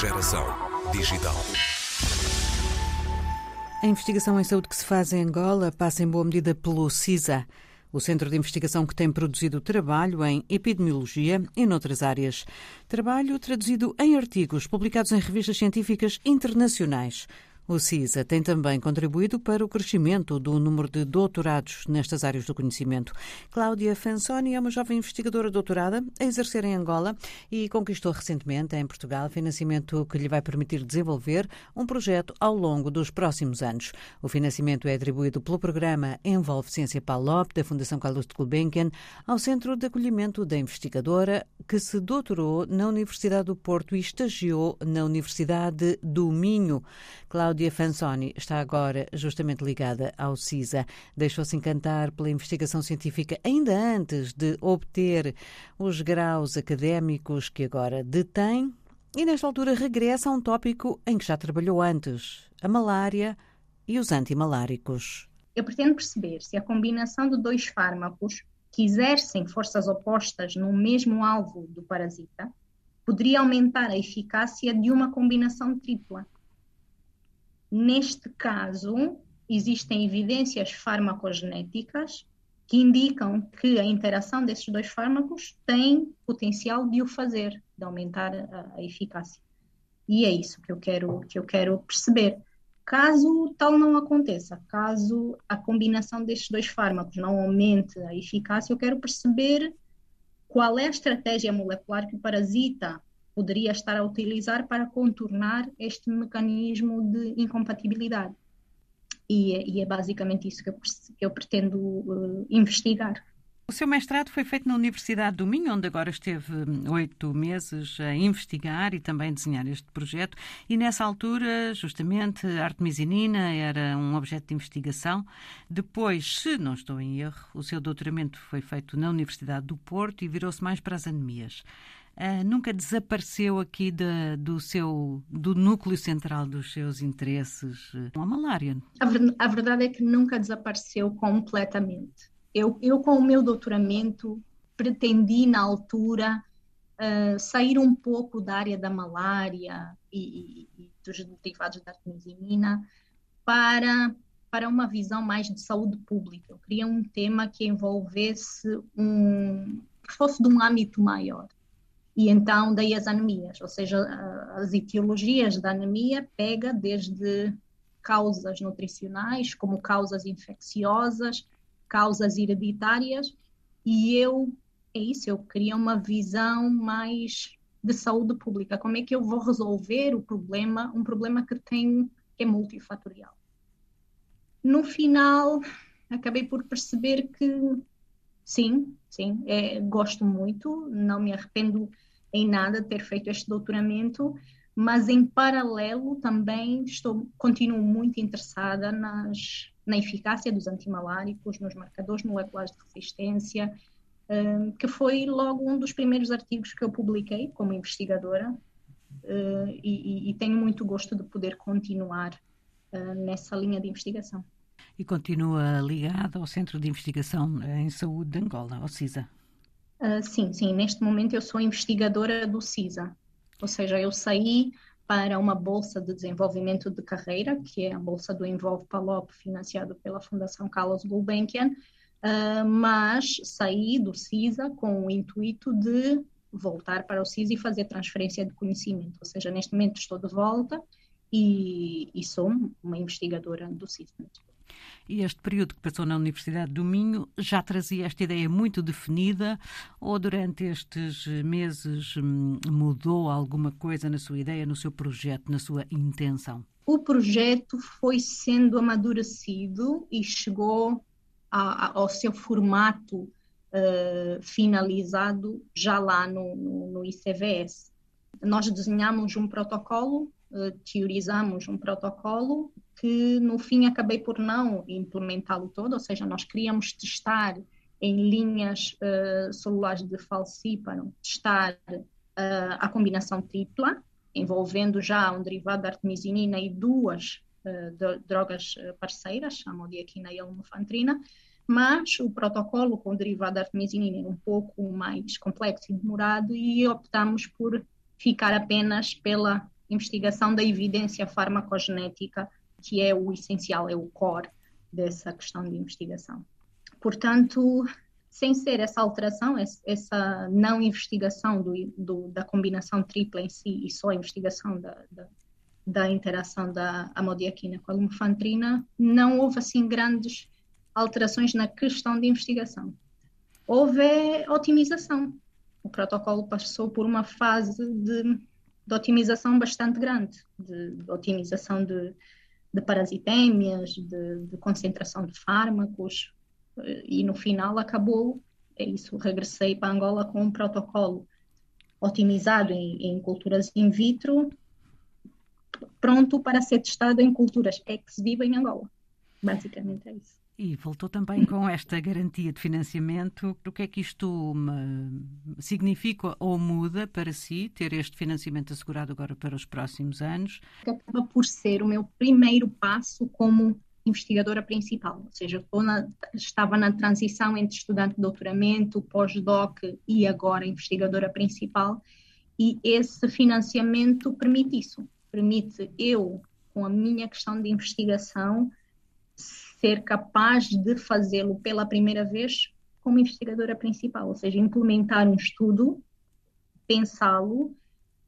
Geração digital. A investigação em saúde que se faz em Angola passa em boa medida pelo CISA, o centro de investigação que tem produzido trabalho em epidemiologia e noutras áreas. Trabalho traduzido em artigos publicados em revistas científicas internacionais. O CISA tem também contribuído para o crescimento do número de doutorados nestas áreas do conhecimento. Cláudia Fansoni é uma jovem investigadora doutorada a exercer em Angola e conquistou recentemente em Portugal financiamento que lhe vai permitir desenvolver um projeto ao longo dos próximos anos. O financiamento é atribuído pelo programa Envolve Ciência PALOP da Fundação Carlos de Gulbenkian ao Centro de Acolhimento da Investigadora que se doutorou na Universidade do Porto e estagiou na Universidade do Minho. Cláudia Cláudia Fansoni está agora justamente ligada ao CISA. Deixou-se encantar pela investigação científica ainda antes de obter os graus académicos que agora detém e, nesta altura, regressa a um tópico em que já trabalhou antes: a malária e os antimaláricos. Eu pretendo perceber se a combinação de dois fármacos que exercem forças opostas no mesmo alvo do parasita poderia aumentar a eficácia de uma combinação tripla. Neste caso, existem evidências farmacogenéticas que indicam que a interação desses dois fármacos tem potencial de o fazer, de aumentar a, a eficácia. E é isso que eu quero que eu quero perceber. Caso tal não aconteça, caso a combinação destes dois fármacos não aumente a eficácia, eu quero perceber qual é a estratégia molecular que o parasita poderia estar a utilizar para contornar este mecanismo de incompatibilidade. E, é, e é basicamente isso que eu, que eu pretendo uh, investigar. O seu mestrado foi feito na Universidade do Minho, onde agora esteve hum, oito meses a investigar e também desenhar este projeto. E nessa altura, justamente, a artemisinina era um objeto de investigação. Depois, se não estou em erro, o seu doutoramento foi feito na Universidade do Porto e virou-se mais para as anemias uh, nunca desapareceu aqui de, do seu do núcleo central dos seus interesses uh, a malária? A, ver, a, verdade é que nunca desapareceu completamente. Eu, eu com o meu doutoramento pretendi na altura uh, sair um pouco da área da malária e, e, e dos derivados da artemisina para para uma visão mais de saúde pública. Eu queria um tema que envolvesse um que fosse de um âmbito maior. E então daí as anemias, ou seja, as etiologias da anemia pega desde causas nutricionais, como causas infecciosas, causas hereditárias, e eu, é isso, eu queria uma visão mais de saúde pública, como é que eu vou resolver o problema, um problema que tem, que é multifatorial. No final, acabei por perceber que sim, sim, é, gosto muito, não me arrependo em nada ter feito este doutoramento, mas em paralelo também estou continuo muito interessada nas, na eficácia dos antimaláricos, nos marcadores moleculares de resistência, um, que foi logo um dos primeiros artigos que eu publiquei como investigadora uh, e, e, tenho muito gosto de poder continuar uh, nessa linha de investigação. E continua ligada ao Centro de Investigação em Saúde de Angola, ao CISA? Uh, sim, sim. Neste momento eu sou investigadora do CISA, ou seja, eu saí para uma bolsa de desenvolvimento de carreira, que é a bolsa do Envolve Palop, financiado pela Fundação Carlos Gulbenkian, uh, mas saí do CISA com o intuito de voltar para o CISA e fazer transferência de conhecimento. Ou seja, neste momento estou de volta e, e sou uma investigadora do CISA. E este período que passou na Universidade do Minho já trazia esta ideia muito definida ou durante estes meses hum, mudou alguma coisa na sua ideia, no seu projeto, na sua intenção? O projeto foi sendo amadurecido e chegou a, a, ao seu formato uh, finalizado já lá no, no, no ICVS. Nós desenhamos um protocolo uh, teorizamos um protocolo que no fim acabei por não implementá-lo todo, ou seja, nós queríamos testar em linhas uh, celulares de falcíparo, testar uh, a combinação tripla, envolvendo já um derivado da artemisinina e duas uh, de, drogas parceiras, a modiaquina e a mas o protocolo com o derivado da artemisinina é um pouco mais complexo e demorado e optamos por ficar apenas pela investigação da evidência farmacogenética, que é o essencial, é o core dessa questão de investigação. Portanto, sem ser essa alteração, essa não investigação do, do, da combinação tripla em si e só a investigação da, da, da interação da amodiaquina com a lumefantrina, não houve assim grandes alterações na questão de investigação. Houve otimização. O protocolo passou por uma fase de, de otimização bastante grande, de, de otimização de, de parasitémias, de, de, concentração de fármacos, e no final acabou, é isso, regressei para Angola com um protocolo otimizado em, em culturas in vitro, pronto para ser testado em culturas ex vivo em Angola. Basicamente é isso. E voltou também com esta garantia de financiamento. O que é que isto significa ou muda para si, ter este financiamento assegurado agora para os próximos anos? Acaba por ser o meu primeiro passo como investigadora principal, ou seja, na, estava na transição entre estudante de doutoramento, pós-doc e agora investigadora principal, e esse financiamento permite isso, permite eu, com a minha questão de investigação, ser capaz de fazê-lo pela primeira vez como investigadora principal, ou seja, implementar um estudo, pensá-lo,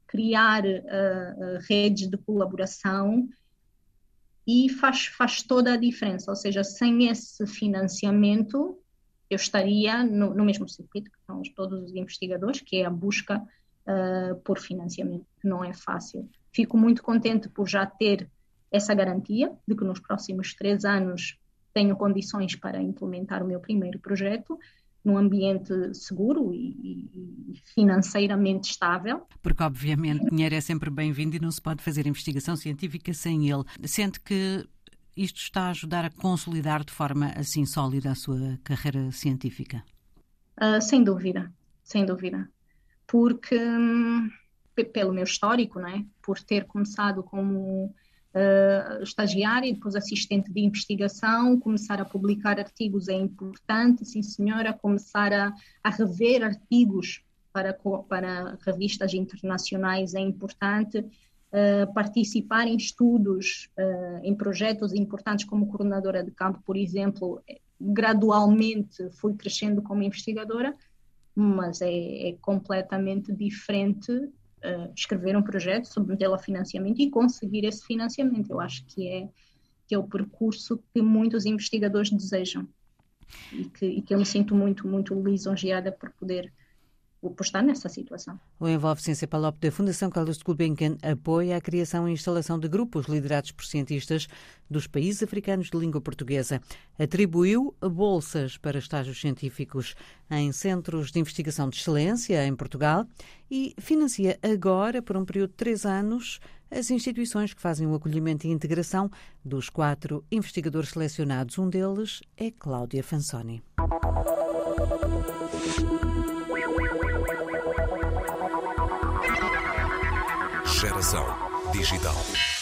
criar uh, redes de colaboração e faz, faz toda a diferença. Ou seja, sem esse financiamento, eu estaria no, no mesmo circuito que estão todos os investigadores, que é a busca uh, por financiamento, que não é fácil. Fico muito contente por já ter essa garantia de que nos próximos três anos tenho condições para implementar o meu primeiro projeto num ambiente seguro e, financeiramente estável. Porque, obviamente, dinheiro é sempre bem-vindo e não se pode fazer investigação científica sem ele. Sente que isto está a ajudar a consolidar de forma assim sólida a sua carreira científica? Uh, sem dúvida, sem dúvida. Porque, hum, pelo meu histórico, não é? por ter começado como uh, estagiária e depois assistente de investigação, começar a publicar artigos é importante, sim senhora, começar a, a rever artigos para, para revistas internacionais é importante, uh, participar em estudos, uh, em projetos importantes como coordenadora de campo, por exemplo, gradualmente fui crescendo como investigadora, mas é, é completamente diferente uh, escrever um projeto, submetê-lo a financiamento e conseguir esse financiamento. Eu acho que é, que é o percurso que muitos investigadores desejam e que, e que eu me sinto muito, muito lisonjeada por poder por estar nessa situação. O Envolve Ciência Palop da Fundação Carlos de Gulbenkian apoia a criação e instalação de grupos liderados por cientistas dos países africanos de língua portuguesa. Atribuiu bolsas para estágios científicos em centros de investigação de excelência em Portugal e financia agora, por um período de três anos, as instituições que fazem o acolhimento e integração dos quatro investigadores selecionados. Um deles é Cláudia Fansoni. Digital.